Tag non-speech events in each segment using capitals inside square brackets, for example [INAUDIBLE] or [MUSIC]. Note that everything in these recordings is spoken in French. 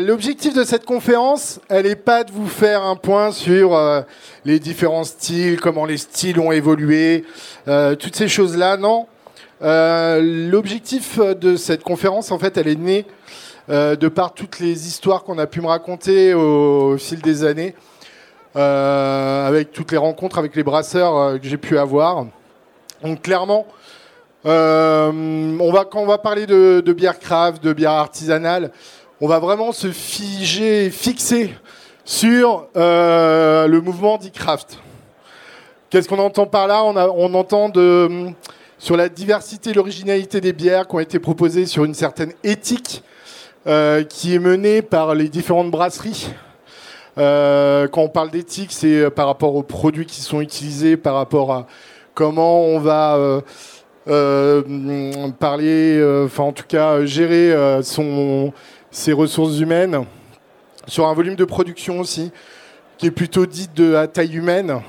L'objectif de cette conférence, elle n'est pas de vous faire un point sur euh, les différents styles, comment les styles ont évolué, euh, toutes ces choses-là, non. Euh, L'objectif de cette conférence, en fait, elle est née de par toutes les histoires qu'on a pu me raconter au, fil des années, avec toutes les rencontres avec les brasseurs que j'ai pu avoir. Donc clairement, on va, quand on va parler de bière craft, de bière artisanale, on va vraiment se figer, fixer sur euh, le mouvement d'e-craft. Qu'est-ce qu'on entend par là? On, entend sur la diversité et l'originalité des bières qui ont été proposées sur une certaine éthique euh, qui est menée par les différentes brasseries. Euh, quand on parle d'éthique, c'est par rapport aux produits qui sont utilisés, par rapport à comment on va parler, enfin en tout cas gérer son, ses ressources humaines, sur un volume de production aussi, qui est plutôt dit de à taille humaine,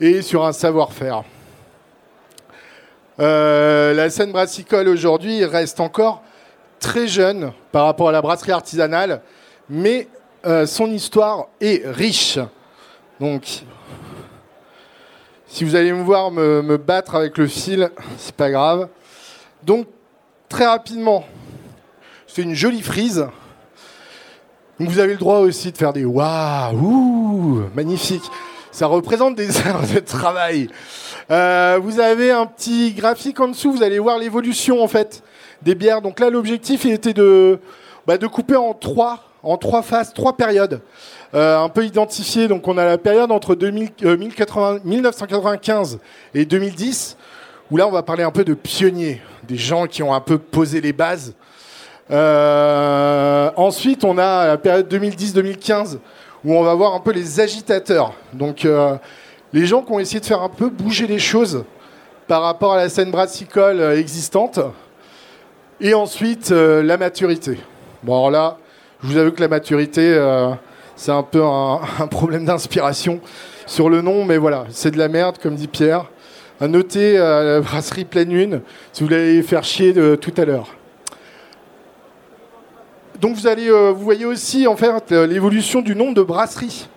et sur un savoir-faire. Euh, la scène brassicole aujourd'hui reste encore très jeune par rapport à la brasserie artisanale, mais euh, son histoire est riche. Donc, si vous allez me voir me, me battre avec le fil, c'est pas grave. Donc, très rapidement, une jolie frise. Vous avez le droit aussi de faire des waouh, ouh, magnifique. Ça représente des [LAUGHS] heures de travail. Euh, vous avez un petit graphique en dessous, vous allez voir l'évolution en fait des bières. Donc là, l'objectif était de, bah, de couper en trois, en trois phases, trois périodes, euh, un peu identifiées. Donc on a la période entre 2000, euh, 1080 1995 et 2010, où là on va parler un peu de pionniers, des gens qui ont un peu posé les bases. Euh, ensuite, on a la période 2010-2015, où on va voir un peu les agitateurs. Donc euh, les gens qui ont essayé de faire un peu bouger les choses par rapport à la scène brassicole euh, existante. Et ensuite, la maturité. Bon, alors là, je vous avoue que la maturité, c'est un peu [LAUGHS] un, problème d'inspiration sur le nom, mais voilà, c'est de la merde, comme dit Pierre. À noter la brasserie Pleine Lune, si vous voulez faire chier de, tout à l'heure. Donc vous allez, euh, vous voyez aussi en fait euh, l'évolution du nombre de brasseries.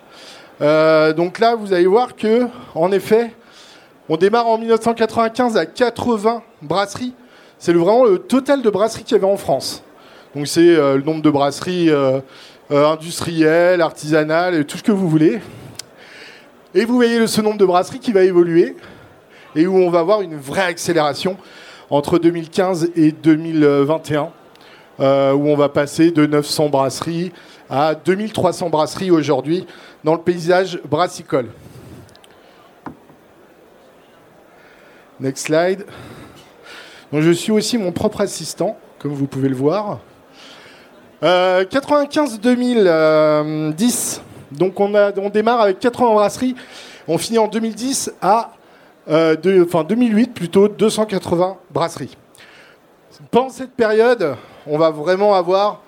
Euh, donc là, vous allez voir que, en effet, on démarre en 1995 à 80 brasseries. C'est vraiment le total de brasseries qu'il y avait en France. Donc c'est le nombre de brasseries industrielles, artisanales, tout ce que vous voulez. Et vous voyez ce nombre de brasseries qui va évoluer et où on va avoir une vraie accélération entre 2015 et 2021, euh, où on va passer de 900 brasseries à 2300 brasseries aujourd'hui dans le paysage brassicole. Next slide. Donc, je suis aussi mon propre assistant, comme vous pouvez le voir. Euh, 95-2010, donc on, a, on démarre avec 80 brasseries, on finit en 2010 à, euh, de- enfin 2008 plutôt, 280 brasseries. Pendant cette période, on va vraiment avoir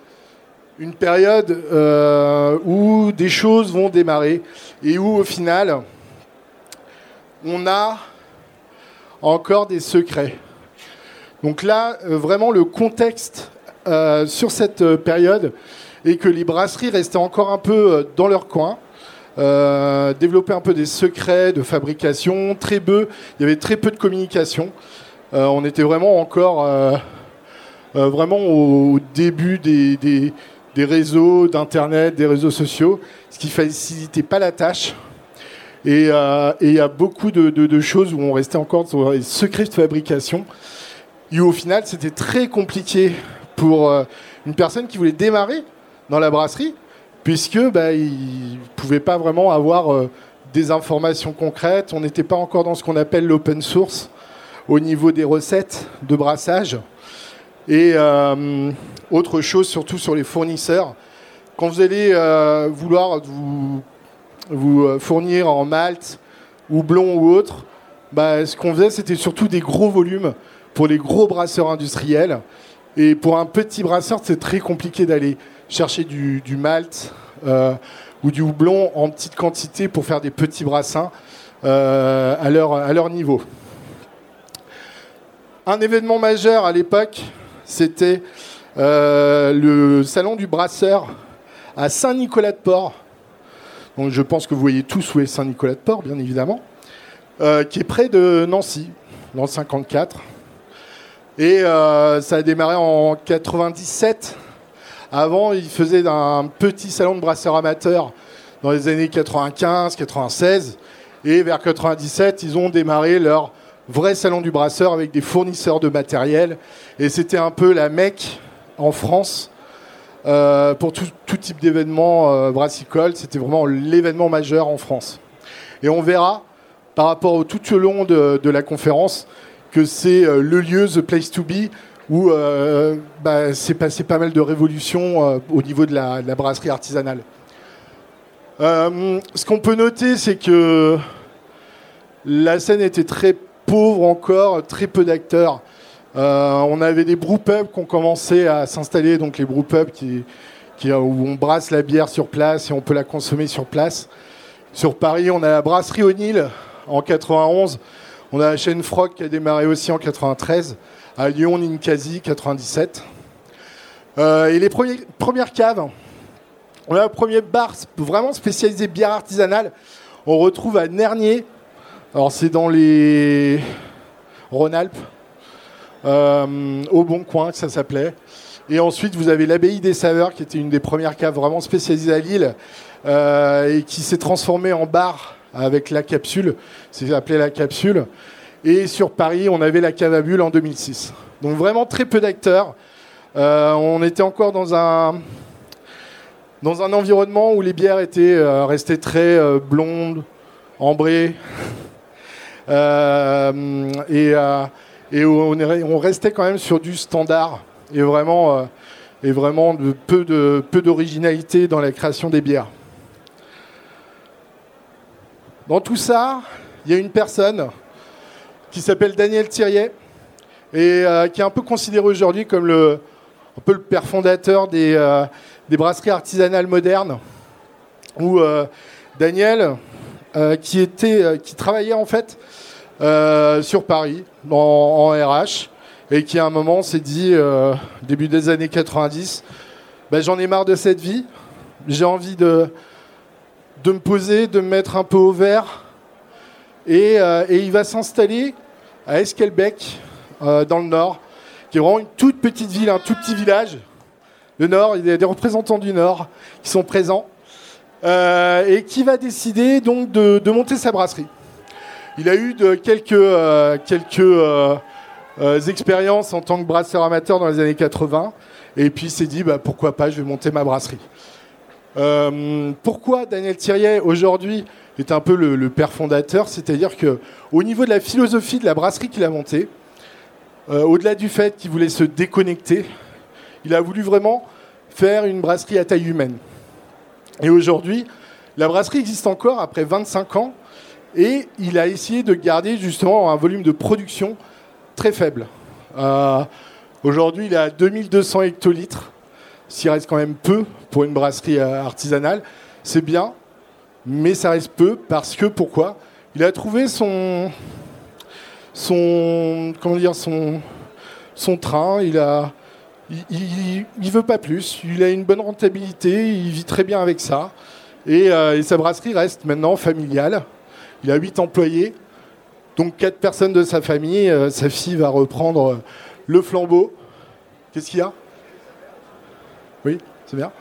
une période euh, où des choses vont démarrer et où au final, on a encore des secrets. Donc là, euh, vraiment, le contexte euh, sur cette période est que les brasseries restaient encore un peu dans leur coin, euh, développaient un peu des secrets de fabrication, très peu, il y avait très peu de communication. On était vraiment encore euh, vraiment au, début des, des- réseaux d'Internet, des réseaux sociaux, ce qui facilitait pas la tâche. Et euh, et il y a beaucoup de choses où on restait encore sur les secrets de fabrication. Et au final, c'était très compliqué pour euh, une personne qui voulait démarrer dans la brasserie, puisque bah, il pouvait pas vraiment avoir euh, des informations concrètes. On n'était pas encore dans ce qu'on appelle l'open source au niveau des recettes de brassage. Et euh, autre chose, surtout sur les fournisseurs, quand vous allez euh, vouloir vous, vous euh, fournir en malt, houblon ou autre, bah, ce qu'on faisait, c'était surtout des gros volumes pour les gros brasseurs industriels. Et pour un petit brasseur, c'est très compliqué d'aller chercher du, du malt ou du houblon en petite quantité pour faire des petits brassins à, leur, à leur niveau. Un événement majeur à l'époque, c'était le salon du brasseur à Saint-Nicolas-de-Port. Donc je pense que vous voyez tous où est Saint-Nicolas-de-Port, bien évidemment, qui est près de Nancy, dans le 54. Et ça a démarré en 97. Avant, ils faisaient un petit salon de brasseurs amateurs dans les années 95, 96. Et vers 97, ils ont démarré leur vrai salon du brasseur avec des fournisseurs de matériel. Et c'était un peu la mecque en France euh, pour tout, type d'événement euh, brassicole. C'était vraiment l'événement majeur en France. Et on verra par rapport au, tout au long de, la conférence que c'est euh, le lieu, the place to be, où bah, c'est passé pas mal de révolutions au niveau de la brasserie artisanale. Ce qu'on peut noter, c'est que la scène était très pauvre encore, très peu d'acteurs. Euh, on avait des brewpubs qui ont commencé à s'installer, donc les brewpubs qui, qui, où on brasse la bière sur place et on peut la consommer sur place. Sur Paris, on a la brasserie O'Neill en 91. On a la chaîne Frog qui a démarré aussi en 93. À Lyon, Ninkasi, 97. Euh, et les premières caves, on a un premier bar vraiment spécialisé bière artisanale. On retrouve à Nernier. Alors c'est dans les Rhône-Alpes, euh, au Bon Coin que ça s'appelait. Et ensuite vous avez l'abbaye des Saveurs qui était une des premières caves vraiment spécialisées à Lille euh, et qui s'est transformée en bar avec la capsule. C'est appelé la capsule. Et sur Paris, on avait la cave à bulles en 2006. Donc vraiment très peu d'acteurs. Euh, on était encore dans un dans un environnement où les bières étaient restées très blondes, ambrées, et, et on, on, restait quand même sur du standard et vraiment, et vraiment peu, de, peu d'originalité dans la création des bières. Dans tout ça, il y a une personne qui s'appelle Daniel Thirier et qui est un peu considéré aujourd'hui comme le, un peu le père fondateur des, des brasseries artisanales modernes, où euh, Daniel, euh, qui, était, euh, qui travaillait en fait sur Paris, en RH, et qui à un moment s'est dit, début des années 90, ben, j'en ai marre de cette vie, j'ai envie de, me poser, de me mettre un peu au vert, et, et il va s'installer à Esquelbec, dans le nord, qui est vraiment une toute petite ville, un tout petit village, le Nord, il y a des représentants du Nord qui sont présents, euh, et qui va décider donc de, monter sa brasserie. Il a eu quelques, euh, quelques euh, expériences en tant que brasseur amateur dans les années 80, et puis il s'est dit bah, pourquoi pas, je vais monter ma brasserie. pourquoi Daniel Thirier aujourd'hui est un peu le, le père fondateur, c'est-à-dire que au niveau de la philosophie de la brasserie qu'il a montée, au-delà du fait qu'il voulait se déconnecter il a voulu vraiment faire une brasserie à taille humaine. Et aujourd'hui, la brasserie existe encore après 25 ans et il a essayé de garder justement un volume de production très faible. Euh, aujourd'hui, il est à 2200 hectolitres, s'il reste quand même peu pour une brasserie euh, artisanale. C'est bien, mais ça reste peu parce que pourquoi? Il a trouvé son, son, comment dire, son, son train. Il a, il ne veut pas plus. Il a une bonne rentabilité, il vit très bien avec ça. Euh, et, sa brasserie reste maintenant familiale. Il a 8 employés, donc 4 personnes de sa famille. Euh, sa fille va reprendre euh, le flambeau. Qu'est-ce qu'il y a? Oui, c'est bien.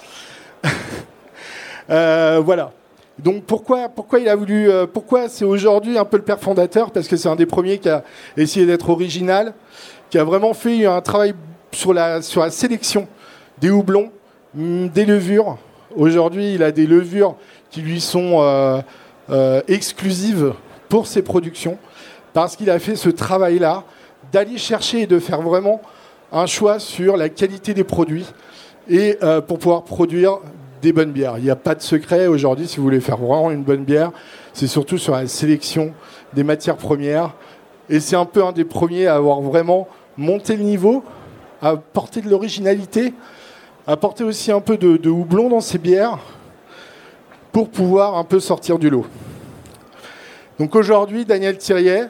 [LAUGHS] voilà. Donc pourquoi, pourquoi il a voulu, pourquoi c'est aujourd'hui un peu le père fondateur? Parce que c'est un des premiers qui a essayé d'être original, qui a vraiment fait un travail sur la, sur la sélection des houblons, mm, des levures. Aujourd'hui, il a des levures qui lui sont euh, exclusives pour ses productions, parce qu'il a fait ce travail-là d'aller chercher et de faire vraiment un choix sur la qualité des produits et euh, pour pouvoir produire des bonnes bières. Il n'y a pas de secret aujourd'hui si vous voulez faire vraiment une bonne bière. C'est surtout sur la sélection des matières premières. Et c'est un peu un des premiers à avoir vraiment monté le niveau apporter de l'originalité, apporter aussi un peu de, houblon dans ses bières pour pouvoir un peu sortir du lot. Donc aujourd'hui, Daniel Thirier,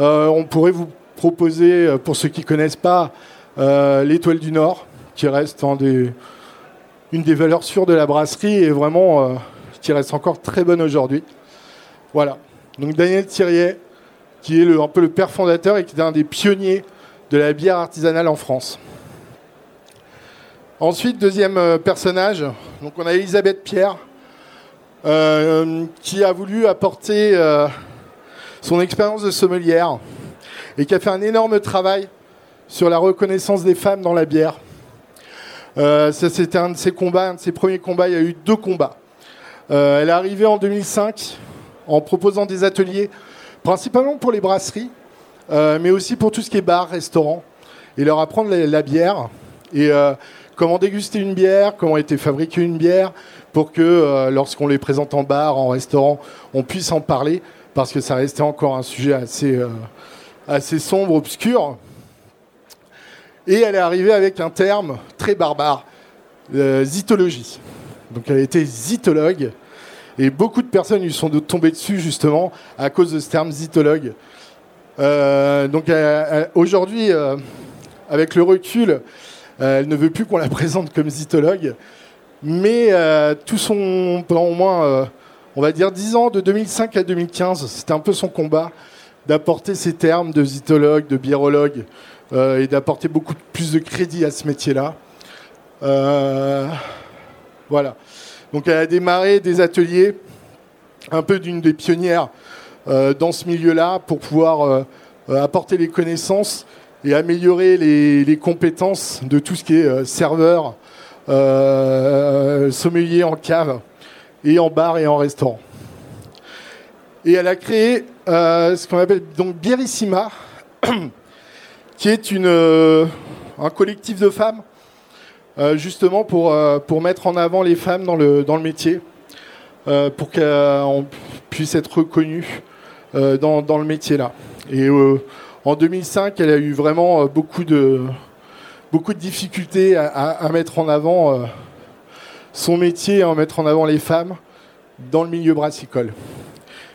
euh, on pourrait vous proposer, euh, pour ceux qui ne connaissent pas, euh, l'Étoile du Nord, qui reste une des valeurs sûres de la brasserie et vraiment qui reste encore très bonne aujourd'hui. Voilà. Donc Daniel Thirier, qui est un peu le père fondateur et qui est un des pionniers de la bière artisanale en France. Ensuite, deuxième personnage, donc on a Elisabeth Pierre, euh, qui a voulu apporter son expérience de sommelière et qui a fait un énorme travail sur la reconnaissance des femmes dans la bière. Euh, c'était un de ses combats, un de ses premiers combats. Il y a eu deux combats. Euh, elle est arrivée en 2005 en proposant des ateliers, principalement pour les brasseries, euh, mais aussi pour tout ce qui est bar, restaurant, et leur apprendre la, bière et comment déguster une bière, comment était fabriquée une bière, pour que lorsqu'on les présente en bar, en restaurant, on puisse en parler, parce que ça restait encore un sujet assez, assez sombre, obscur. Et elle est arrivée avec un terme très barbare, euh, zytologie. Donc elle était zytologue. Et beaucoup de personnes lui sont tombées dessus justement à cause de ce terme zytologue. Euh, donc aujourd'hui, euh, avec le recul, elle ne veut plus qu'on la [LAUGHS] présente comme zytologue. Mais tout son, pendant au moins, on va dire 10 ans, de 2005 à 2015, c'était un peu son combat d'apporter ces termes de zytologue, de biérologue, euh, et d'apporter beaucoup plus de crédit à ce métier-là. Euh, voilà. Donc elle a démarré des ateliers, un peu d'une des pionnières euh, dans ce milieu-là, pour pouvoir apporter les connaissances et améliorer les, compétences de tout ce qui est serveur, sommelier en cave et en bar et en restaurant. Et elle a créé ce qu'on appelle donc Bierissima, [COUGHS] qui est une, euh, un collectif de femmes, euh, justement pour, euh, pour mettre en avant les femmes dans le, dans le métier, pour qu'on puisse être reconnues dans, dans, le métier là. En 2005, elle a eu vraiment beaucoup de, beaucoup de difficultés à, mettre en avant son métier, à mettre en avant les femmes dans le milieu brassicole.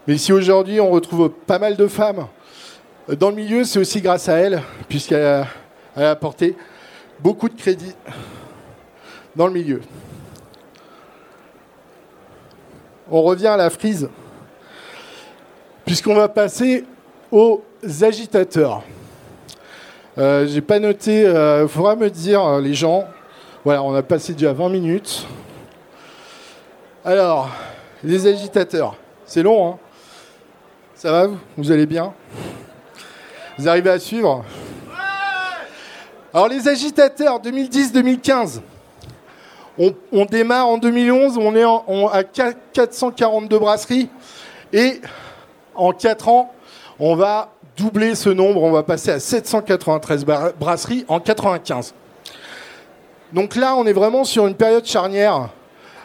Mais si aujourd'hui on retrouve pas mal de femmes dans le milieu, c'est aussi grâce à elle, puisqu'elle a, apporté beaucoup de crédit dans le milieu. On revient à la frise, puisqu'on va passer aux agitateurs. Euh, J'ai pas noté, il euh, faudra me dire, euh, les gens. Voilà, on a passé déjà 20 minutes. Alors, les agitateurs, c'est long, hein Ça va Vous? Allez bien? Vous arrivez à suivre? Alors les agitateurs 2010-2015. On, démarre en 2011, on est à 442 brasseries et en 4 ans, on va doubler ce nombre, on va passer à 793 brasseries en 95. Donc là, on est vraiment sur une période charnière,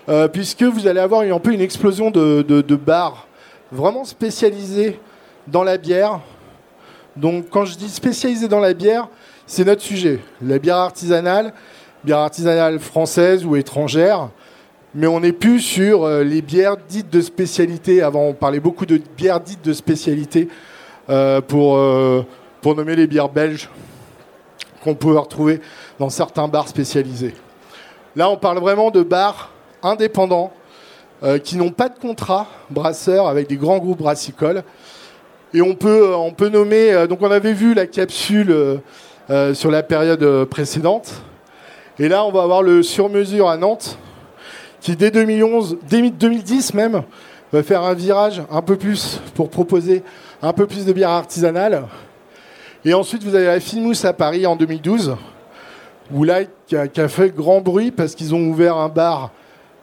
euh, puisque vous allez avoir un peu une explosion de, de bars vraiment spécialisés dans la bière, donc quand je dis spécialisé dans la bière, c'est notre sujet. La bière artisanale, bière artisanale française ou étrangère, mais on n'est plus sur euh, les bières dites de spécialité. Avant, on parlait beaucoup de bières dites de spécialité pour, euh, pour nommer les bières belges qu'on peut retrouver dans certains bars spécialisés. Là, on parle vraiment de bars indépendants qui n'ont pas de contrat brasseur avec des grands groupes brassicoles et on peut, euh, on peut nommer, euh, donc on avait vu la capsule euh, sur la période précédente. Et là, on va avoir le sur-mesure à Nantes, qui dès 2011, dès 2010 même, va faire un virage un peu plus pour proposer un peu plus de bière artisanale. Et ensuite, vous avez la Finmousse à Paris en 2012, où là, qui a, fait grand bruit parce qu'ils ont ouvert un bar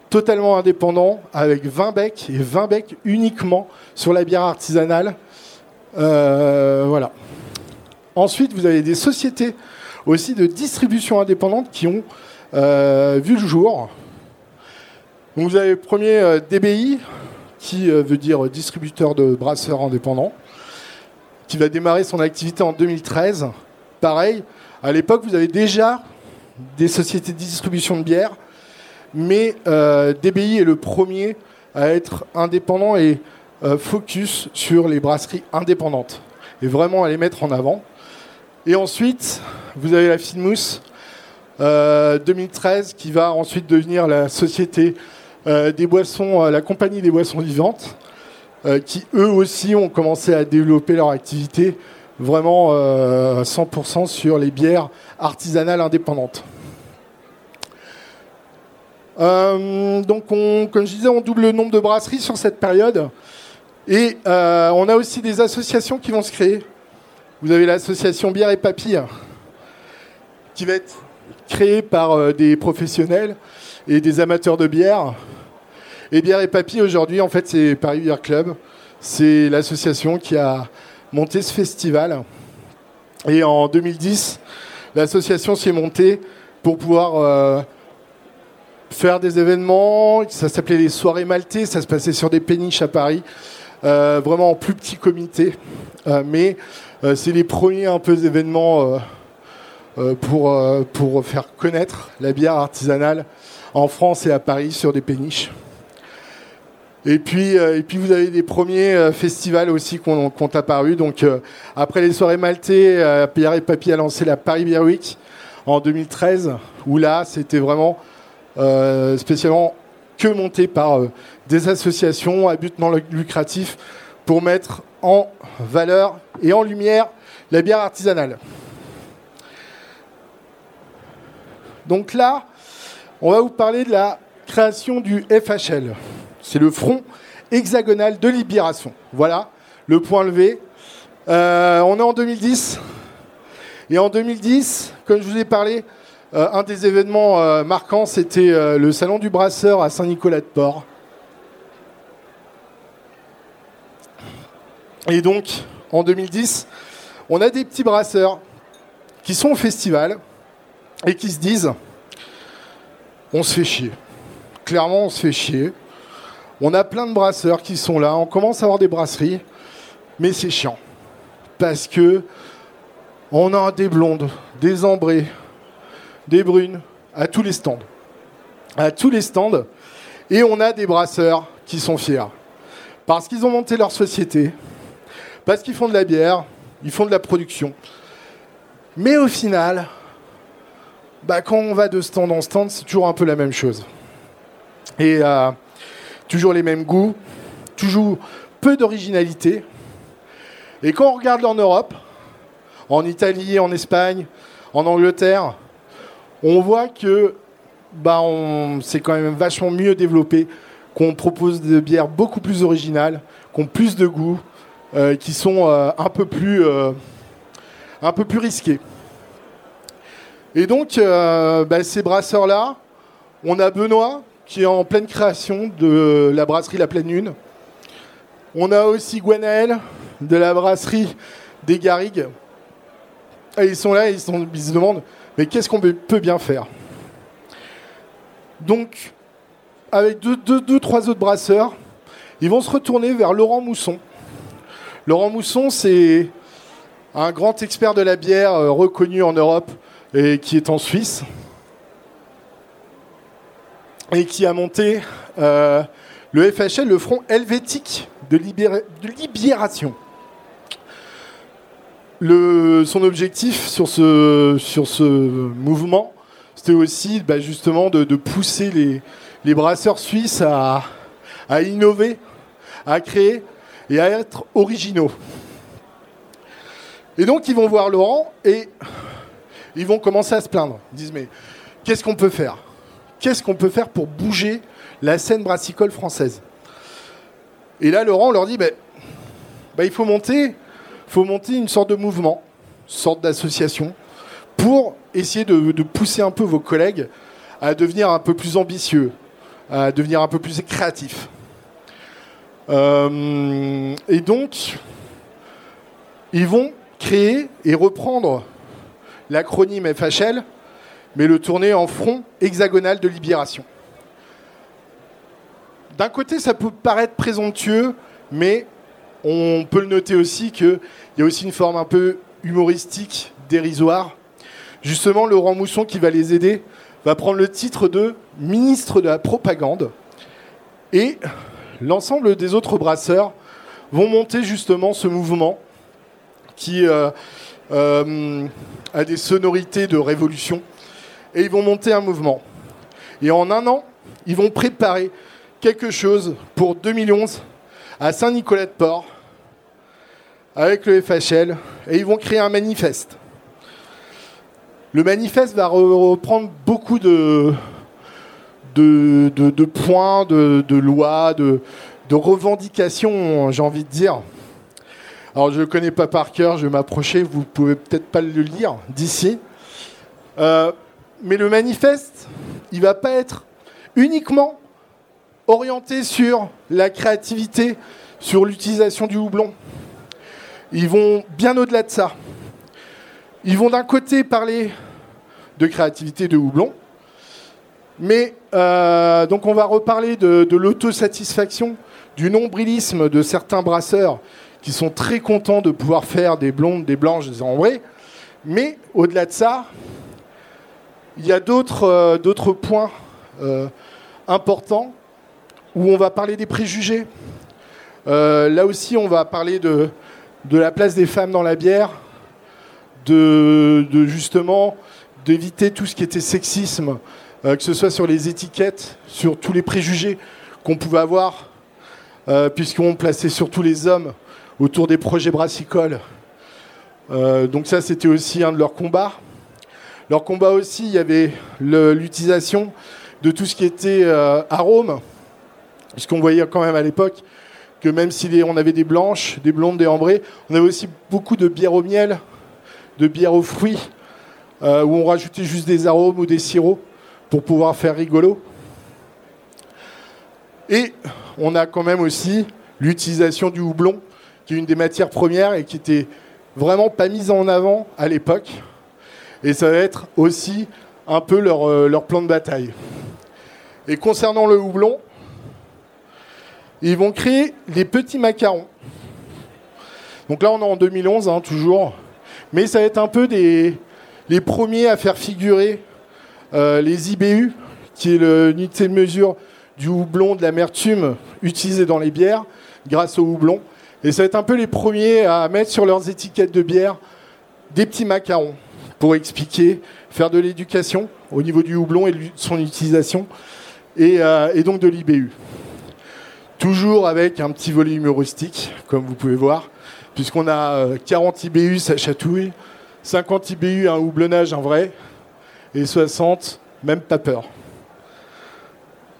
totalement indépendant avec 20 becs et 20 becs uniquement sur la bière artisanale. Euh, voilà. Ensuite, vous avez des sociétés aussi de distribution indépendante qui ont euh, vu le jour. vous avez le premier euh, DBI, qui veut dire distributeur de brasseurs indépendants, qui va démarrer son activité en 2013. Pareil, à l'époque, vous avez déjà des sociétés de distribution de bière, mais DBI est le premier à être indépendant et euh, focus sur les brasseries indépendantes et vraiment à les mettre en avant. Et ensuite, vous avez la Finmousse 2013, qui va ensuite devenir la société des boissons, la compagnie des boissons vivantes, qui eux aussi ont commencé à développer leur activité vraiment 100% sur les bières artisanales indépendantes. donc, on, comme je disais, on double le nombre de brasseries sur cette période. Et on a aussi des associations qui vont se créer. Vous avez l'association Bière et Papille, qui va être créée par euh, des professionnels et des amateurs de bière. Et Bière et Papille, aujourd'hui, en fait, c'est Paris Beer Club. C'est l'association qui a monté ce festival. Et en 2010, l'association s'est montée pour pouvoir euh, faire des événements. Ça s'appelait les soirées maltais. Ça se passait sur des péniches à Paris. Euh, vraiment en plus petit comité. mais euh, c'est les premiers un peu événements pour faire connaître la bière artisanale en France et à Paris sur des péniches. Et puis, et puis vous avez des premiers festivals aussi qui ont, apparu. Donc après les soirées maltais, Pierre et Papy a lancé la Paris Beer Week en 2013, où là c'était vraiment spécialement que monté par des associations à but non lucratif pour mettre en valeur et en lumière la bière artisanale. Donc là, on va vous parler de la création du FHL. C'est le front hexagonal de libération. Voilà, le point levé. Euh, on est en 2010. Et en 2010, comme je vous ai parlé, euh, un des événements euh, marquants, c'était le Salon du Brasseur à Saint-Nicolas-de-Port. Et donc, en 2010, on a des petits brasseurs qui sont au festival et qui se disent on se fait chier. Clairement, on se fait chier. On a plein de brasseurs qui sont là, on commence à avoir des brasseries, mais c'est chiant. Parce que on a des blondes, des ambrées, des brunes à tous les stands. À tous les stands. Et on a des brasseurs qui sont fiers. Parce qu'ils ont monté leur société, parce qu'ils font de la bière, ils font de la production. Mais au final, bah, quand on va de stand en stand, c'est toujours un peu la même chose. Et euh, toujours les mêmes goûts, toujours peu d'originalité. Et quand on regarde en Europe, en Italie, en Espagne, en Angleterre, on voit que bah, c'est quand même vachement mieux développé, qu'on propose des bières beaucoup plus originales, qui ont plus de goût, euh, qui sont euh, un, peu plus, euh, un peu plus risqués. Et donc, bah, ces brasseurs-là, on a Benoît qui est en pleine création de la brasserie La Pleine Lune. On a aussi Gwenaël de la brasserie des Garrigues. Et ils sont là et ils, se demandent mais qu'est-ce qu'on peut bien faire? Donc, avec deux, deux, trois autres brasseurs, ils vont se retourner vers Laurent Mousson, Laurent Mousson, c'est un grand expert de la bière euh, reconnu en Europe et qui est en Suisse et qui a monté euh, le FHL, le Front helvétique de, libération. son objectif sur ce, sur ce mouvement, c'était aussi bah, justement de, pousser les, les, brasseurs suisses à, à innover, à créer et à être originaux. Et donc ils vont voir Laurent et ils vont commencer à se plaindre. Ils disent mais qu'est-ce qu'on peut faire? Qu'est-ce qu'on peut faire pour bouger la scène brassicole française Et là Laurent leur dit ben, ben, il faut monter, faut monter une sorte de mouvement, une sorte d'association pour essayer de, pousser un peu vos collègues à devenir un peu plus ambitieux, à devenir un peu plus créatifs. Euh, et donc, ils vont créer et reprendre l'acronyme FHL, mais le tourner en front hexagonal de libération. D'un côté, ça peut paraître présomptueux, mais on peut le noter aussi qu'il y a aussi une forme un peu humoristique, dérisoire. Justement, Laurent Mousson, qui va les aider, va prendre le titre de ministre de la propagande. Et l'ensemble des autres brasseurs vont monter justement ce mouvement qui euh, euh, a des sonorités de révolution et ils vont monter un mouvement. Et en un an, ils vont préparer quelque chose pour 2011 à Saint-Nicolas-de-Port avec le FHL et ils vont créer un manifeste. Le manifeste va reprendre beaucoup de, de, points, de, lois, de, revendications, j'ai envie de dire. Alors je ne le connais pas par cœur, je vais m'approcher, vous pouvez peut-être pas le lire d'ici. Euh, mais le manifeste, il va pas être uniquement orienté sur la créativité, sur l'utilisation du houblon. Ils vont bien au-delà de ça. Ils vont d'un côté parler de créativité de houblon, mais euh, donc on va reparler de, l'autosatisfaction, du nombrilisme de certains brasseurs qui sont très contents de pouvoir faire des blondes, des blanches, des ambrées. Mais au-delà de ça, il y a d'autres euh, points euh, importants où on va parler des préjugés. là aussi, on va parler de, la place des femmes dans la bière, de, justement d'éviter tout ce qui était sexisme, euh, que ce soit sur les étiquettes, sur tous les préjugés qu'on pouvait avoir, euh, puisqu'on plaçait surtout les hommes autour des projets brassicoles. Euh, donc ça, c'était aussi un de leurs combats. Leur combat aussi, il y avait l'utilisation de tout ce qui était arôme, puisqu'on voyait quand même à l'époque que même si on avait des blanches, des blondes, des ambrées, on avait aussi beaucoup de bières au miel, de bières aux fruits, euh, où on rajoutait juste des arômes ou des sirops pour pouvoir faire rigolo. Et on a quand même aussi l'utilisation du houblon, qui est une des matières premières et qui était vraiment pas mise en avant à l'époque. Et ça va être aussi un peu leur, euh, leur plan de bataille. Et concernant le houblon, ils vont créer des petits macarons. Donc là, on est en 2011, hein, toujours. Mais ça va être un peu des, les premiers à faire figurer euh, les IBU, qui est l'unité de mesure du houblon, de l'amertume utilisé dans les bières, grâce au houblon. Et ça va être un peu les premiers à mettre sur leurs étiquettes de bière des petits macarons pour expliquer, faire de l'éducation au niveau du houblon et de son utilisation, et, euh, donc de l'IBU. Toujours avec un petit volet humoristique, comme vous pouvez voir, puisqu'on a 40 IBU, ça chatouille, 50 IBU, un houblonnage, un vrai, et 60, même pas peur.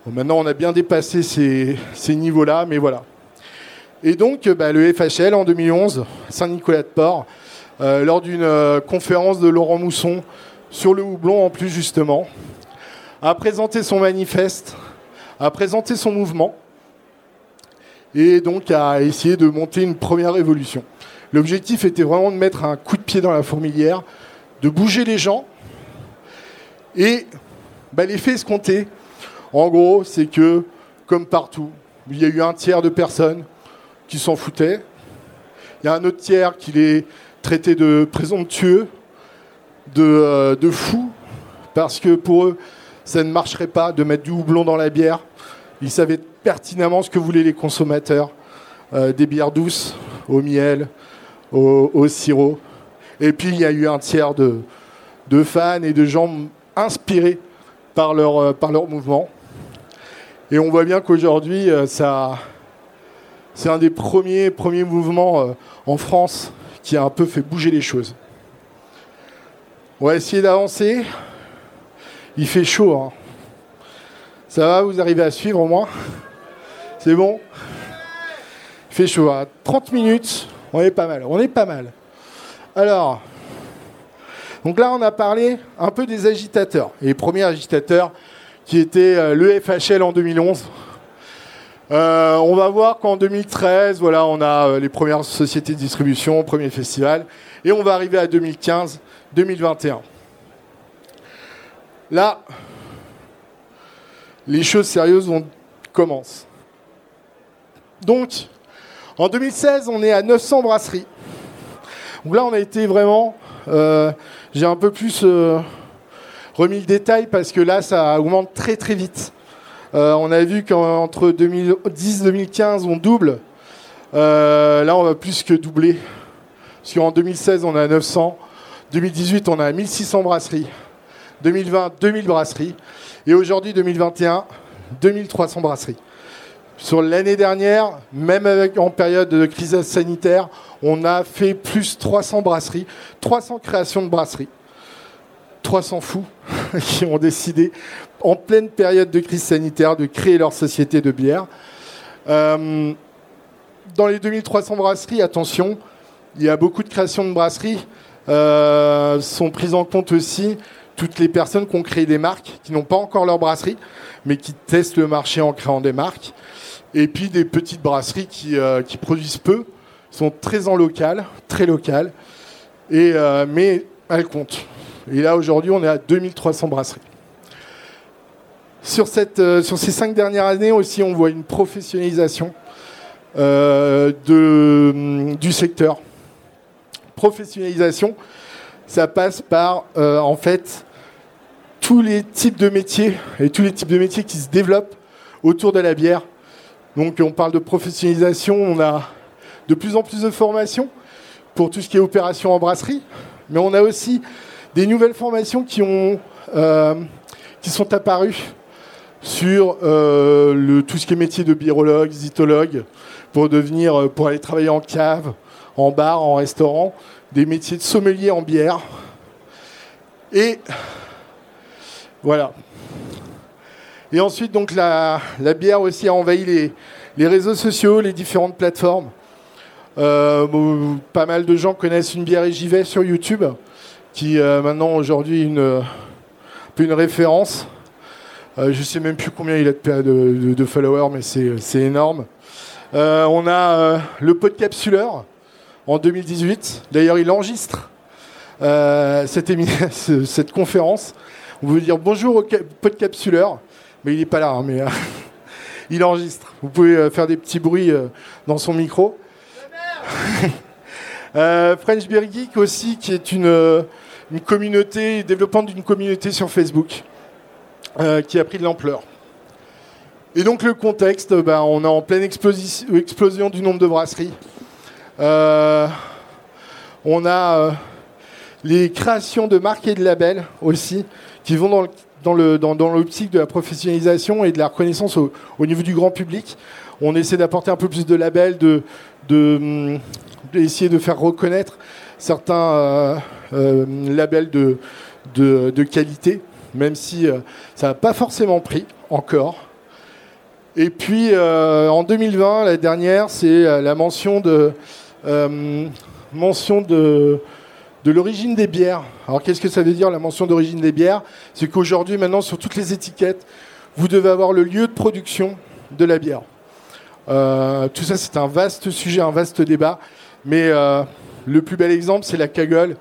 maintenant, on a bien dépassé ces, niveaux-là, mais voilà. Et donc, bah, le FHL, en 2011, Saint-Nicolas-de-Port, euh, lors d'une euh, conférence de Laurent Mousson sur le houblon, en plus, justement, a présenté son manifeste, a présenté son mouvement, et donc à essayer de monter une première révolution. L'objectif était vraiment de mettre un coup de pied dans la fourmilière, de bouger les gens, et bah, l'effet escompté, en gros, c'est que, comme partout, il y a eu un tiers de personnes qui s'en foutaient, il y a un autre tiers qui les traitait de présomptueux, de, euh, de fous, parce que pour eux, ça ne marcherait pas de mettre du houblon dans la bière. Ils savaient pertinemment ce que voulaient les consommateurs. Euh, des bières douces, au miel, au, sirop. Et puis il y a eu un tiers de, fans et de gens inspirés par leur, euh, par leur mouvement. Et on voit bien qu'aujourd'hui, ça, c'est un des premiers, premiers mouvements en France qui a un peu fait bouger les choses. On va essayer d'avancer. Il fait chaud. Hein. Ça va, vous arrivez à suivre au moins? C'est bon? Il fait chaud. 30 hein. minutes, on est pas mal. On est pas mal. Alors, donc là, on a parlé un peu des agitateurs. Et les premiers agitateurs qui étaient euh, le FHL en 2011. Euh, on va voir qu'en 2013, voilà, on a euh, les premières sociétés de distribution, premier festival, et on va arriver à 2015, 2021. Là, les choses sérieuses vont commencent. Donc, en 2016, on est à 900 brasseries. Donc là, on a été vraiment. Euh, j'ai un peu plus remis le détail parce que là, ça augmente très très vite. Euh, on a vu qu'entre 2010 et 2015, on double. là, on va plus que doubler. Parce qu'en 2016, on à 900. 2018, on a 1600 brasseries. 2020, 2000 brasseries. Et aujourd'hui, 2021, 2300 brasseries. Sur l'année dernière, même avec, en période de crise sanitaire, on a fait plus 300 brasseries, 300 créations de brasseries. 300 fous [LAUGHS] qui ont décidé, en pleine période de crise sanitaire, de créer leur société de bière. Euh, dans les 2300 brasseries, attention, il y a beaucoup de créations de brasseries. Euh, sont prises en compte aussi toutes les personnes qui ont créé des marques, qui n'ont pas encore leur brasserie, mais qui testent le marché en créant des marques. Et puis des petites brasseries qui, euh, produisent peu, sont très en local, très local, et, mais elles comptent. Et là, aujourd'hui, on est à 2300 brasseries. Sur, cette, euh, sur ces cinq dernières années aussi, on voit une professionnalisation euh, de, du secteur. Professionnalisation, ça passe par, euh, en fait, tous les types de métiers et tous les types de métiers qui se développent autour de la bière. Donc, on parle de professionnalisation, on a de plus en plus de formations pour tout ce qui est opération en brasserie, mais on a aussi des nouvelles formations qui, ont, euh, qui sont apparues sur euh, tout ce qui est métier de birologue, zytologue, pour devenir, euh, pour aller travailler en cave, en bar, en restaurant, des métiers de sommelier en bière. Et voilà. Et ensuite, donc, la, bière aussi a envahi les, réseaux sociaux, les différentes plateformes. Pas mal de gens connaissent une bière et j'y vais sur YouTube, qui euh, maintenant aujourd'hui une, une référence. Euh, je sais même plus combien il a de, followers, mais c'est énorme. Euh, on a le podcapsuleur en 2018. D'ailleurs, il enregistre [LAUGHS] cette, conférence. On veut dire bonjour au podcapsuleur, mais il n'est pas là, hein, mais [LAUGHS] il enregistre. Vous pouvez faire des petits bruits dans son micro. [LAUGHS] French Beer Geek aussi, qui est une, une communauté, développante d'une communauté sur Facebook, euh, qui a pris de l'ampleur. Et donc le contexte, ben, on est en pleine explosion du nombre de brasseries. Euh, on a euh, les créations de marques et de labels aussi, qui vont dans, le, dans, le, dans, dans l'optique de la professionnalisation et de la reconnaissance au, au niveau du grand public. On essaie d'apporter un peu plus de labels, de, de, d'essayer de faire reconnaître certains euh, euh, labels de, de, qualité, même si euh, ça n'a pas forcément pris encore. Et puis en 2020, la dernière, c'est la mention de, mention de, de l'origine des bières. Alors qu'est-ce que ça veut dire la mention d'origine des bières? C'est qu'aujourd'hui, maintenant, sur toutes les étiquettes, vous devez avoir le lieu de production de la bière. Tout ça, c'est un vaste sujet, un vaste débat. Mais le plus bel exemple, c'est la cagole,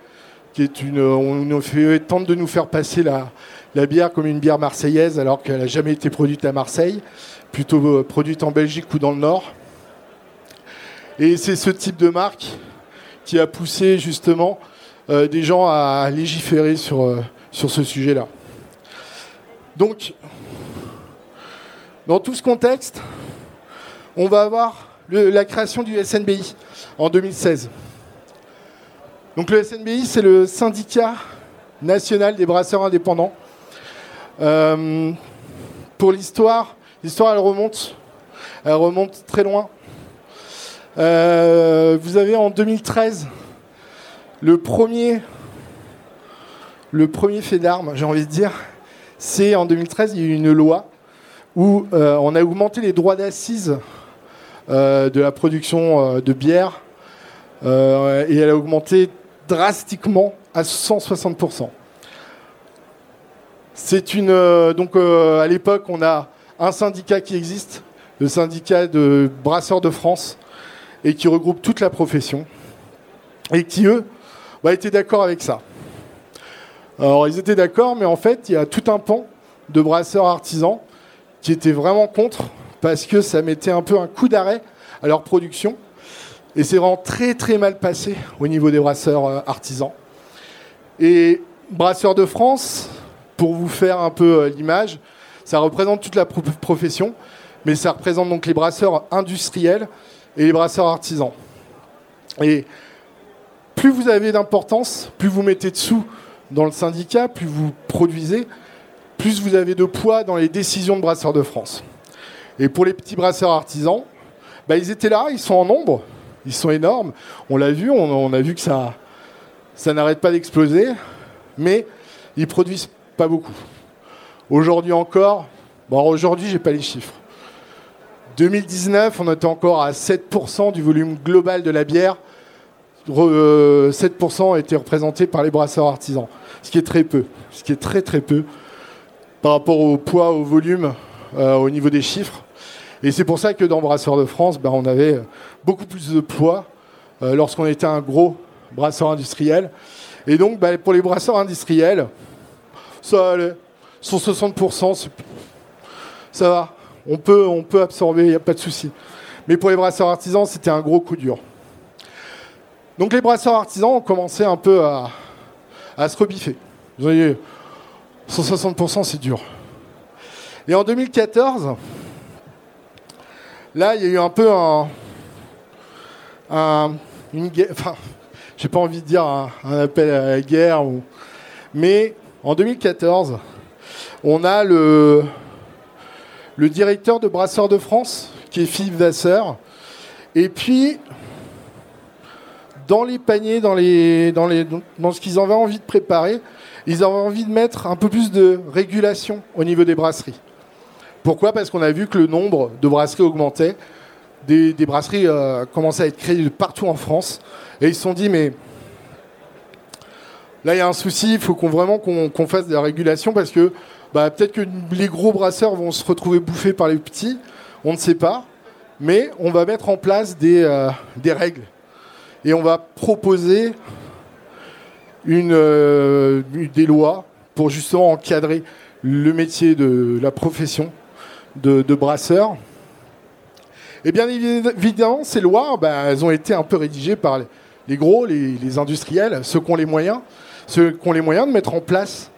qui est une. On nous fait, tente de nous faire passer la, bière comme une bière marseillaise, alors qu'elle n'a jamais été produite à Marseille, plutôt euh, produite en Belgique ou dans le Nord. Et c'est ce type de marque qui a poussé justement euh, des gens à légiférer sur, euh, ce sujet-là. Donc, dans tout ce contexte, on va avoir la création du SNBI en 2016. Donc le SNBI, c'est le syndicat national des brasseurs indépendants. Euh, pour l'histoire, l'histoire elle remonte, elle remonte très loin. Euh, vous avez en 2013 le premier, le premier fait d'armes, j'ai envie de dire, c'est en 2013 il y a eu une loi où euh, on a augmenté les droits d'assises de la production de bière et elle a augmenté drastiquement à 160%. C'est une donc à l'époque on a un syndicat qui existe, le syndicat de brasseurs de France, et qui regroupe toute la profession, et qui eux bah, étaient d'accord avec ça. Alors ils étaient d'accord, mais en fait il y a tout un pan de brasseurs artisans qui étaient vraiment contre parce que ça mettait un peu un coup d'arrêt à leur production. Et c'est vraiment très très mal passé au niveau des brasseurs euh, artisans. Et Brasseurs de France, pour vous faire un peu euh, l'image, ça représente toute la profession, mais ça représente donc les brasseurs industriels et les brasseurs artisans. Et plus vous avez d'importance, plus vous mettez de sous dans le syndicat, plus vous produisez, plus vous avez de poids dans les décisions de Brasseurs de France. Et pour les petits brasseurs artisans, bah, ils étaient là, ils sont en nombre, ils sont énormes. On l'a vu, on, a vu que ça, ça n'arrête pas d'exploser, mais ils produisent pas beaucoup. Aujourd'hui encore, bon, aujourd'hui, j'ai pas les chiffres. 2019, on était encore à 7% du volume global de la bière. 7% euh, était représenté par les brasseurs artisans, ce qui est très peu, ce qui est très très peu par rapport au poids, au volume, euh, au niveau des chiffres. Et c'est pour ça que dans Brasseurs de France, ben, on avait beaucoup plus de poids euh, lorsqu'on était un gros brasseur industriel. Et donc, ben, pour les brasseurs industriels, ça. Sur 60%, ça va. On peut, on peut absorber, il n'y a pas de souci. Mais pour les brasseurs artisans, c'était un gros coup dur. Donc les brasseurs artisans ont commencé un peu à, à se rebiffer. Vous voyez, 160%, c'est dur. Et en 2014, là, il y a eu un peu un, un une guerre, [LAUGHS] enfin, j'ai pas envie de dire un, appel à la guerre, mais en 2014, on a le, le directeur de Brasseurs de France, qui est Philippe Vasseur, et puis dans les paniers, dans, les, dans, les, dans ce qu'ils avaient envie de préparer, ils avaient envie de mettre un peu plus de régulation au niveau des brasseries. Pourquoi? Parce qu'on a vu que le nombre de brasseries augmentait. Des, brasseries euh, commençaient à être créées partout en France. Et ils se sont dit, mais là, il y a un souci, il faut vraiment qu'on, fasse de la régulation parce que bah, peut-être que les gros brasseurs vont se retrouver bouffés par les petits. On ne sait pas. Mais on va mettre en place des, euh, règles. Et on va proposer une, euh, des lois pour justement encadrer le métier de la profession de, brasseur. Et bien évidemment, ces lois, ben, elles ont été un peu rédigées par les gros, les, industriels, ceux qui ont les moyens, de mettre en place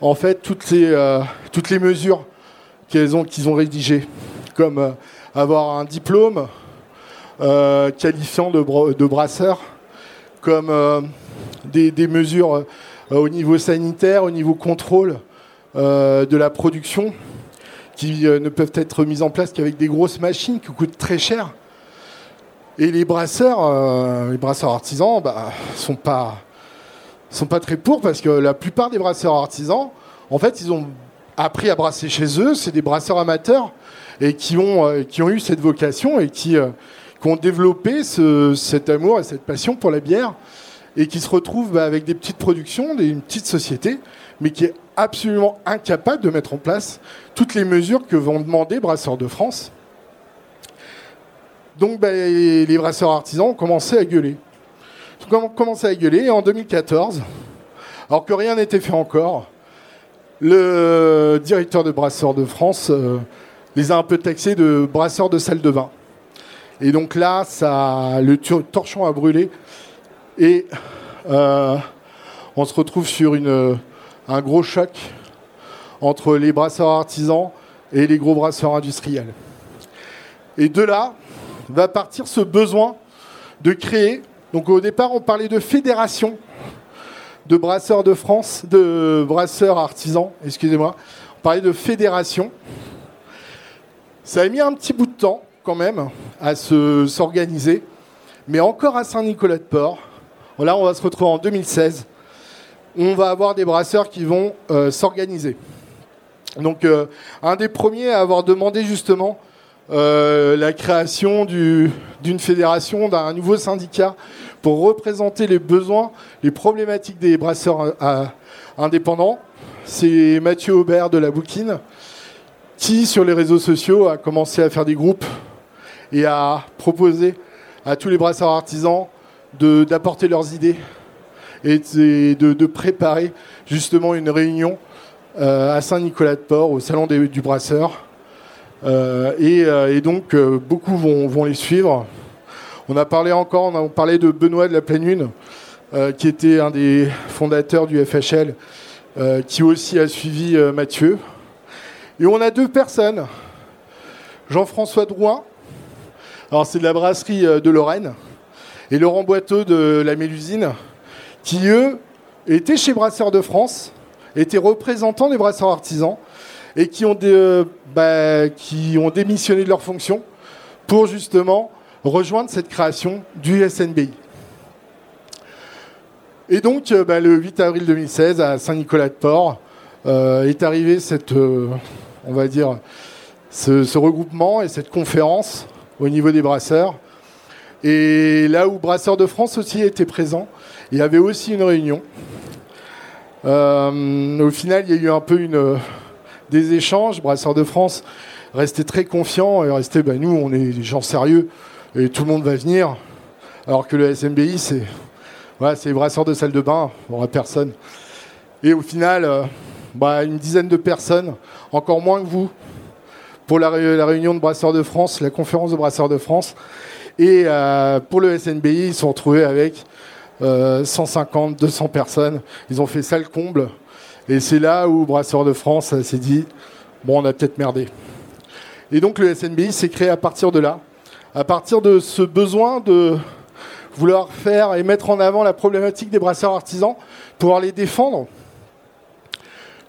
en fait toutes les, euh, mesures qu'ils ont, rédigées, comme euh, avoir un diplôme qualifiant de, brasseur, comme des, mesures euh, au niveau sanitaire, au niveau contrôle euh, de la production, euh, ne peuvent être mises en place qu'avec des grosses machines qui coûtent très cher. Et les brasseurs, les brasseurs artisans, bah, sont pas sont pas très pour parce que la plupart des brasseurs artisans, en fait, ils ont appris à brasser chez eux. C'est des brasseurs amateurs et qui ont qui ont eu cette vocation et qui, ont développé ce, cet amour et cette passion pour la bière et qui se retrouve bah, avec des petites productions, des, une petite société, mais qui est absolument incapable de mettre en place toutes les mesures que vont demander Brasseurs de France. Donc bah, les brasseurs artisans ont commencé à gueuler. Ils ont commencé à gueuler et en 2014, alors que rien n'était fait encore, le directeur de Brasseurs de France euh, les a un peu taxés de brasseurs de salle de vin. Et donc là, ça, le torchon a brûlé et euh, on se retrouve sur une, un gros choc entre les brasseurs artisans et les gros brasseurs industriels. Et de là va partir ce besoin de créer. Donc au départ, on parlait de fédération de brasseurs de France, de brasseurs artisans, excusez-moi. On parlait de fédération. Ça a mis un petit bout de temps quand même à s'organiser, mais encore à Saint-Nicolas-de-Port, Là, on va se retrouver en 2016. On va avoir des brasseurs qui vont euh, s'organiser. Donc, euh, un des premiers à avoir demandé justement euh, la création d'une fédération, d'un nouveau syndicat pour représenter les besoins, les problématiques des brasseurs indépendants, c'est Mathieu Aubert de la Bouquine qui, sur les réseaux sociaux, a commencé à faire des groupes et à proposer à tous les brasseurs artisans d'apporter leurs idées et de, préparer justement une réunion euh, à Saint-Nicolas-de-Port, au salon du brasseur. Euh, euh, et, donc, beaucoup vont, les suivre. On a parlé encore, on a parlé de Benoît de la Pleine Lune, qui était un des fondateurs du FHL, qui aussi a suivi Mathieu. Et on a deux personnes. Jean-François Drouin, alors c'est de la brasserie de Lorraine, et Laurent Boiteau de la Mélusine, qui eux étaient chez Brasseurs de France, étaient représentants des brasseurs artisans et qui ont, bah, qui ont démissionné de leurs fonctions pour justement rejoindre cette création du SNBI. Et donc, euh, bah, le 8 avril 2016, à Saint-Nicolas-de-Port, euh, est arrivé cette, euh, on va dire, ce, regroupement et cette conférence au niveau des brasseurs. Et là où Brasseurs de France aussi était présent, il y avait aussi une réunion. au final, il y a eu un peu des échanges. Brasseurs de France restait très confiant et restait, bah, nous, on est des gens sérieux et tout le monde va venir. Alors que le SMBI, c'est voilà, brasseurs de salle de bain, on aura personne. Et au final, euh, bah, une dizaine de personnes, encore moins que vous, pour la, réunion de Brasseurs de France, la conférence de Brasseurs de France. Et euh, pour le SNBI, ils se sont retrouvés avec 150, euh, 200 personnes. Ils ont fait salle comble. Et c'est là où Brasseurs de France s'est dit bon, on a peut-être merdé. Et donc le SNBI s'est créé à partir de là, à partir de ce besoin de vouloir faire et mettre en avant la problématique des brasseurs artisans, pouvoir les défendre,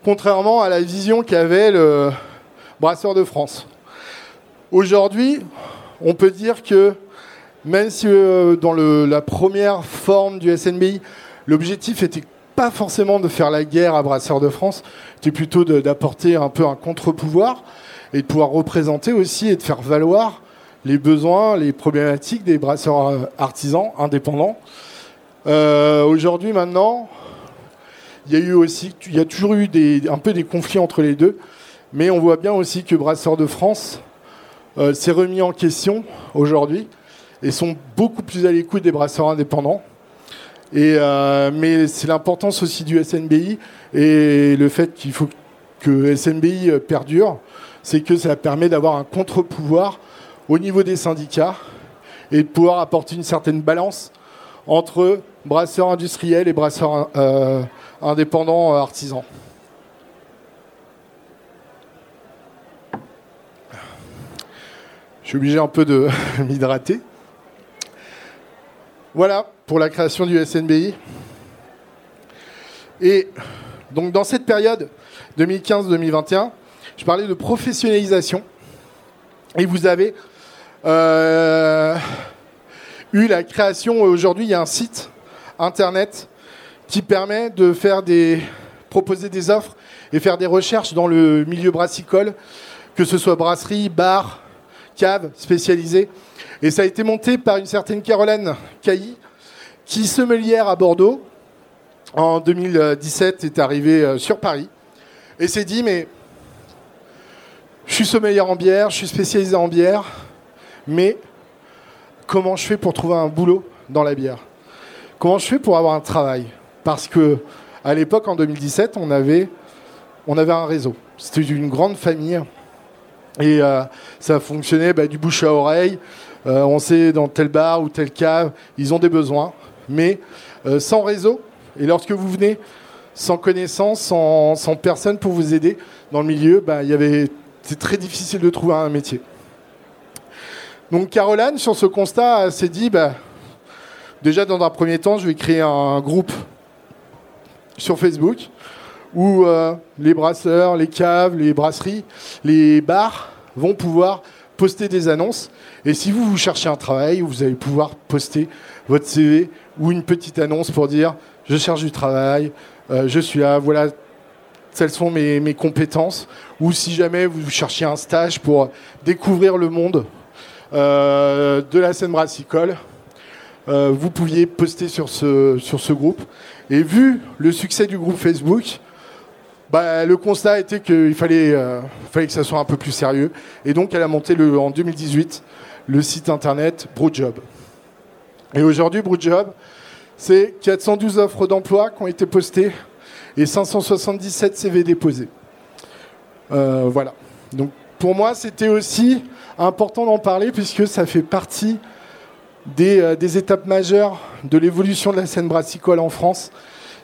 contrairement à la vision qu'avait le brasseur de France. Aujourd'hui, on peut dire que même si euh, dans la première forme du SNBI, l'objectif était pas forcément de faire la guerre à Brasseurs de France, c'était plutôt d'apporter un peu un contre-pouvoir et de pouvoir représenter aussi et de faire valoir les besoins, les problématiques des brasseurs euh, artisans indépendants. Euh, aujourd'hui, maintenant, il y a eu aussi, il y a toujours eu un peu des conflits entre les deux, mais on voit bien aussi que Brasseurs de France s'est remis en question aujourd'hui et sont beaucoup plus à l'écoute des brasseurs indépendants. Et, mais c'est l'importance aussi du SNBI et le fait qu'il faut que SNBI perdure c'est que ça permet d'avoir un contre-pouvoir au niveau des syndicats et de pouvoir apporter une certaine balance entre brasseurs industriels et brasseurs euh, indépendants euh, artisans. Je suis obligé un peu de [LAUGHS] m'hydrater. Voilà pour la création du SNBI. Et donc dans cette période 2015-2021, je parlais de professionnalisation. Et vous avez euh, eu la création, aujourd'hui il y a un site internet qui permet de faire des, proposer des offres et faire des recherches dans le milieu brassicole, que ce soit brasserie, bar, cave spécialisée. Et ça a été monté par une certaine Caroline Cailly, qui, sommelière à Bordeaux, en 2017 est arrivée euh, sur Paris et s'est dit, mais je suis sommelier en bière, je suis spécialisé en bière, mais comment je fais pour trouver un boulot dans la bière? Comment je fais pour avoir un travail? Parce que à l'époque, en 2017, on avait, on avait un réseau. C'était une grande famille. Et euh, ça fonctionnait bah, du bouche à oreille. Euh, on sait dans tel bar ou tel cave, ils ont des besoins. Mais euh, sans réseau, et lorsque vous venez sans connaissance, sans, sans personne pour vous aider dans le milieu, bah, c'est très difficile de trouver un métier. Donc Caroline, sur ce constat, s'est dit, bah, déjà dans un premier temps, je vais créer un groupe sur Facebook où euh, les brasseurs, les caves, les brasseries, les bars vont pouvoir poster des annonces. Et si vous, vous cherchez un travail, vous allez pouvoir poster votre CV ou une petite annonce pour dire je cherche du travail, euh, je suis là, voilà quelles sont mes, compétences, ou si jamais vous cherchiez un stage pour découvrir le monde euh, de la scène brassicole, vous pouviez poster sur ce, sur ce groupe. Et vu le succès du groupe Facebook, bah, le constat était qu'il fallait, euh, fallait que ça soit un peu plus sérieux. Et donc, elle a monté en 2018 le site internet Brewjob. Et aujourd'hui, Brewjob, c'est 412 offres d'emploi qui ont été postées et 577 CV déposés. Euh, voilà. Donc pour moi, c'était aussi important d'en parler puisque ça fait partie des, euh, des étapes majeures de l'évolution de la scène brassicole en France.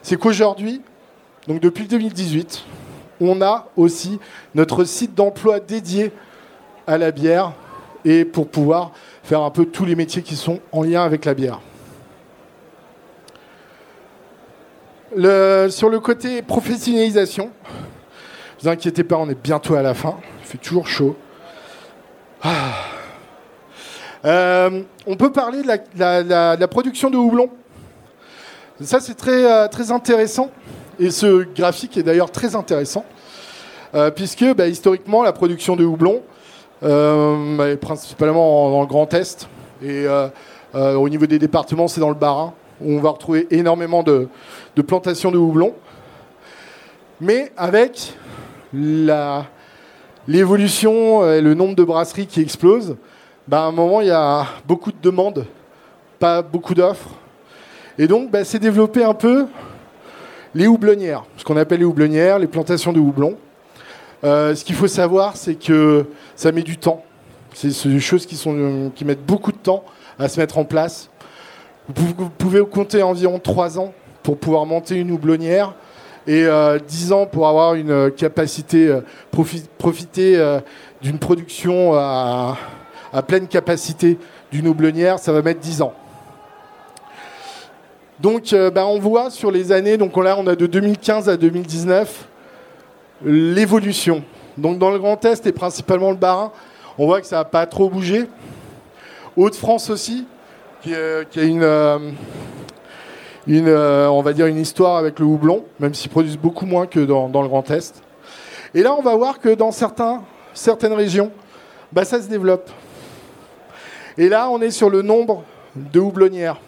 C'est qu'aujourd'hui, donc depuis 2018, on a aussi notre site d'emploi dédié à la bière et pour pouvoir faire un peu tous les métiers qui sont en lien avec la bière. sur le côté professionnalisation, ne vous inquiétez pas, on est bientôt à la fin. Il fait toujours chaud. Ah. Euh, on peut parler de la, production de houblon. Ça, c'est très, euh, très intéressant. Et ce graphique est d'ailleurs très intéressant. Euh, puisque bah, historiquement, la production de houblon est principalement dans le Grand Est. Et au niveau des départements, c'est dans le Bas-Rhin, où on va retrouver énormément de, plantations de houblon. Mais avec l'évolution et le nombre de brasseries qui explosent, bah, à un moment, il y a beaucoup de demandes, pas beaucoup d'offres. Et donc, bah, c'est développé un peu les houblonnières, ce qu'on appelle les houblonnières, les plantations de houblon. Euh, ce qu'il faut savoir, c'est que ça met du temps. C'est des choses qui, mettent beaucoup de temps à se mettre en place. Vous pouvez compter environ 3 ans pour pouvoir monter une houblonnière et 10 euh, ans pour avoir une capacité, euh, profiter euh, d'une production à, pleine capacité d'une houblonnière, ça va mettre 10 ans. Donc bah, on voit sur les années, donc là on a de 2015 à 2019 l'évolution. Donc dans le Grand Est et principalement le Bas-Rhin, on voit que ça n'a pas trop bougé. Haute-France aussi, qui, qui a une, une, euh, on va dire une histoire avec le houblon, même s'ils produisent beaucoup moins que dans, le Grand Est. Et là, on va voir que dans certains, certaines régions, bah, ça se développe. Et là, on est sur le nombre de houblonnières.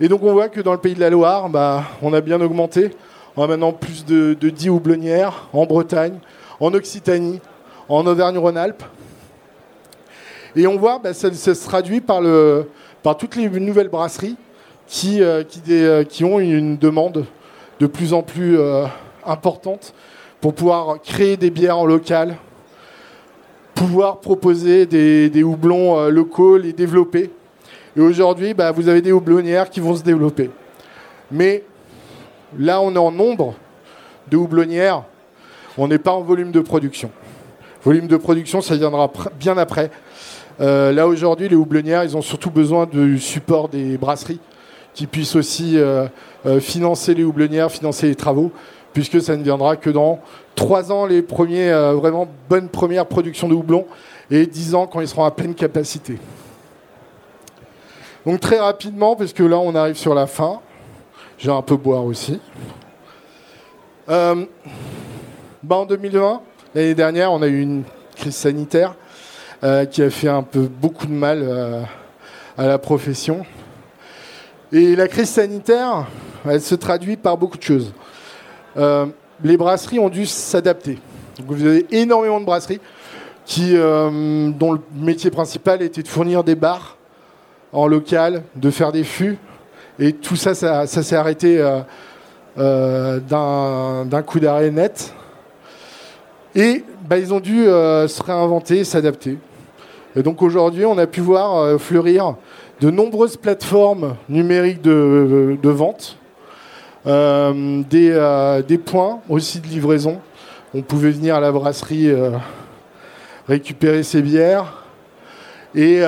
Et donc, on voit que dans le pays de la Loire, bah, on a bien augmenté. On a maintenant plus de, 10 houblonnières en Bretagne, en Occitanie, en Auvergne-Rhône-Alpes. Et on voit, bah, ça, se traduit par, toutes les nouvelles brasseries qui, euh, euh, qui, ont une demande de plus en plus euh, importante pour pouvoir créer des bières en local, pouvoir proposer des, houblons locaux, les développer. Et aujourd'hui, bah, vous avez des houblonnières qui vont se développer. Mais là, on est en nombre de houblonnières, on n'est pas en volume de production. Volume de production, ça viendra bien après. là, aujourd'hui, les houblonnières, ils ont surtout besoin du support des brasseries qui puisse aussi euh, euh, financer les houblonnières, financer les travaux, puisque ça ne viendra que dans trois ans les premiers euh, vraiment bonnes premières productions de houblon et dix ans quand ils seront à pleine capacité. Donc très rapidement, parce que là on arrive sur la fin, j'ai un peu boire aussi. bah en 2020, l'année dernière, on a eu une crise sanitaire qui a fait un peu beaucoup de mal à la profession. Et la crise sanitaire, elle se traduit par beaucoup de choses. Euh, les brasseries ont dû s'adapter. Vous avez énormément de brasseries qui, euh, dont le métier principal était de fournir des bars en local, de faire des fûts. Et tout ça, ça, s'est arrêté euh, d'un coup d'arrêt net. Et bah, ils ont dû se réinventer, s'adapter. Et donc aujourd'hui, on a pu voir fleurir de nombreuses plateformes numériques de, vente, euh, euh, des, points aussi de livraison. On pouvait venir à la brasserie euh, récupérer ses bières. Et,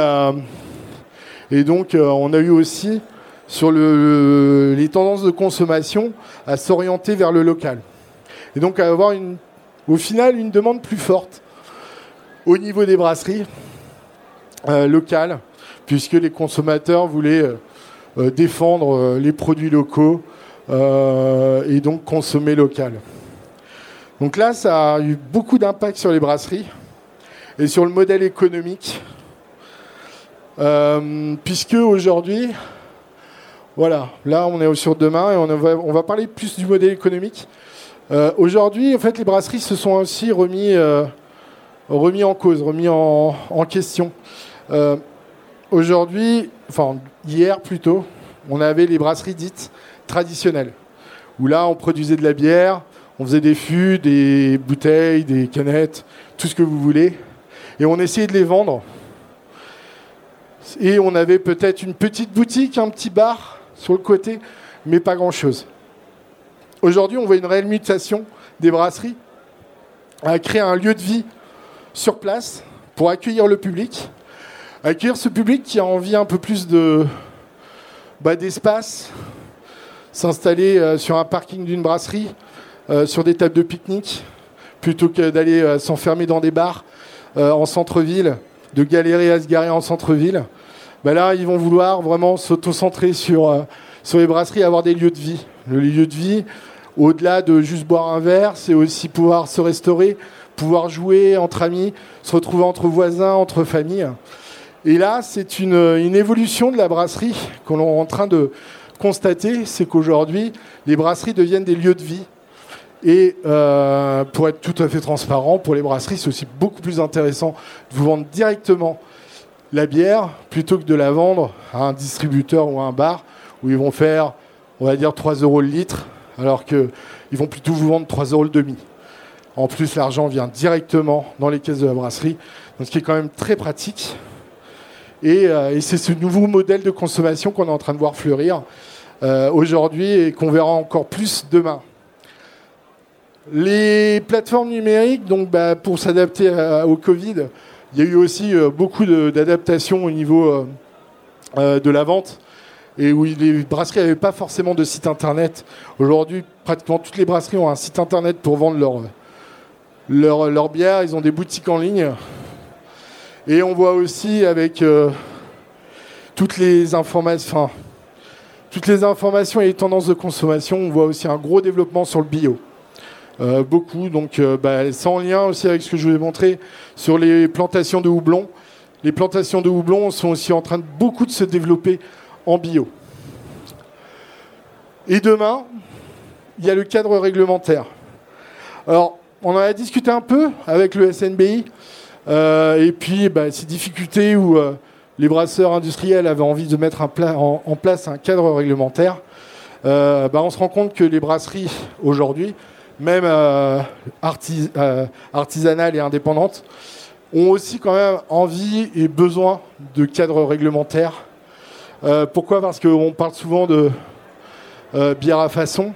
et donc, on a eu aussi sur les tendances de consommation à s'orienter vers le local. Et donc à avoir au final une demande plus forte au niveau des brasseries locales puisque les consommateurs voulaient euh, euh, défendre euh, les produits locaux et donc consommer local. Donc là, ça a eu beaucoup d'impact sur les brasseries et sur le modèle économique, puisque aujourd'hui, voilà, là on est sur demain et on va, parler plus du modèle économique. aujourd'hui, en fait, les brasseries se sont aussi remis, remis en cause, remis en question. Aujourd'hui, enfin hier plutôt, on avait les brasseries dites traditionnelles, où là on produisait de la bière, on faisait des fûts, des bouteilles, des canettes, tout ce que vous voulez, et on essayait de les vendre. Et on avait peut-être une petite boutique, un petit bar sur le côté, mais pas grand-chose. Aujourd'hui, on voit une réelle mutation des brasseries à créer un lieu de vie sur place pour accueillir le public accueillir ce public qui a envie un peu plus de bah, d'espace. s'installer sur un parking d'une brasserie, sur des tables de pique-nique, plutôt que d'aller s'enfermer dans des bars en centre-ville, de galérer à se garer en centre-ville. Ben là, ils vont vouloir vraiment s'auto-centrer sur, sur les brasseries, avoir des lieux de vie. Le lieu de vie, au-delà de juste boire un verre, c'est aussi pouvoir se restaurer, pouvoir jouer entre amis, se retrouver entre voisins, entre familles. Et là, c'est une, évolution de la brasserie qu'on est en train de constater, c'est qu'aujourd'hui, les brasseries deviennent des lieux de vie. Et euh, pour être tout à fait transparent, pour les brasseries, c'est aussi beaucoup plus intéressant de vous vendre directement la bière plutôt que de la vendre à un distributeur ou à un bar où ils vont faire, on va dire, 3 euros le litre, alors qu'ils vont plutôt vous vendre 3 euros le demi. En plus, l'argent vient directement dans les caisses de la brasserie, ce qui est quand même très pratique. Euh, et, c'est ce nouveau modèle de consommation qu'on est en train de voir fleurir euh, aujourd'hui et qu'on verra encore plus demain. Les plateformes numériques, donc bah, pour s'adapter au Covid, il y a eu aussi euh, beaucoup d'adaptations au niveau de la vente et où les brasseries n'avaient pas forcément de site internet. Aujourd'hui, pratiquement toutes les brasseries ont un site internet pour vendre leur, leur, leur bière. Ils ont des boutiques en ligne. Et on voit aussi avec euh, toutes les informations, toutes les informations et les tendances de consommation, on voit aussi un gros développement sur le bio. Euh, beaucoup, donc euh, bah, lien aussi avec ce que je vous ai montré sur les plantations de houblon. Les plantations de houblon sont aussi en train de beaucoup se développer en bio. Et demain, il y a le cadre réglementaire. Alors, on en a discuté un peu avec le SNBI. Euh, et puis, bah, ces difficultés où euh, les brasseurs industriels avaient envie de mettre en, place un cadre réglementaire, bah, on se rend compte que les brasseries, aujourd'hui, même artisanales et indépendantes, ont aussi quand même envie et besoin de cadres réglementaires. pourquoi? Parce qu'on parle souvent de bière à façon,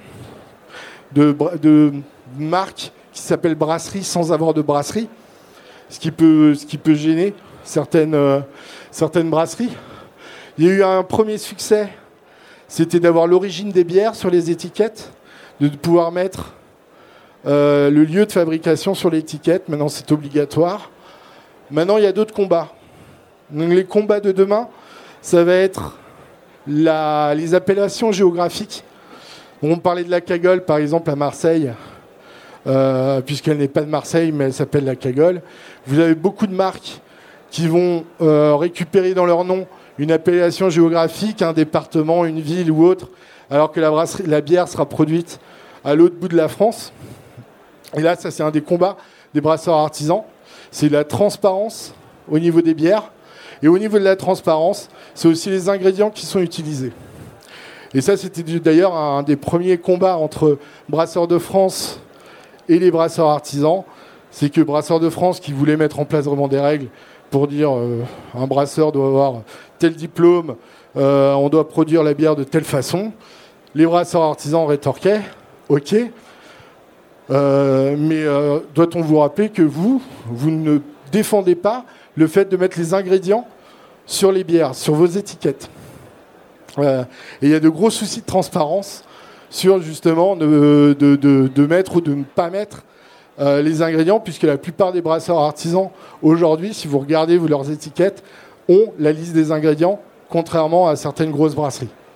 de, marques qui s'appelle brasserie sans avoir de brasserie, ce qui peut, gêner euh, certaines brasseries. Il y a eu un premier succès, c'était d'avoir l'origine des bières sur les étiquettes, de pouvoir mettre euh, le lieu de fabrication sur l'étiquette. Maintenant, c'est obligatoire. Maintenant, il y a d'autres combats. les combats de demain, ça va être les appellations géographiques. On parlait de la cagole, par exemple, à Marseille. Euh, puisqu'elle n'est pas de Marseille, mais elle s'appelle la Cagole. Vous avez beaucoup de marques qui vont euh, récupérer dans leur nom une appellation géographique, un département, une ville ou autre, alors que la bière sera produite à l'autre bout de la France. Et là, ça c'est un des combats des brasseurs artisans. C'est la transparence au niveau des bières. Et au niveau de la transparence, c'est aussi les ingrédients qui sont utilisés. Et ça, c'était d'ailleurs un des premiers combats entre Brasseurs de France et les brasseurs artisans. C'est que Brasseurs de France, qui voulait mettre en place vraiment des règles pour dire euh, un brasseur doit avoir tel diplôme, euh, on doit produire la bière de telle façon, les brasseurs artisans rétorquaient Ok, euh, mais doit-on vous rappeler que vous, vous ne défendez pas le fait de mettre les ingrédients sur les bières, sur vos étiquettes? Et il y a de gros soucis de transparence sur justement de, de, mettre ou de ne pas mettre euh, les ingrédients, puisque la plupart des brasseurs artisans aujourd'hui, si vous regardez leurs étiquettes, ont la liste des ingrédients, contrairement à certaines grosses brasseries.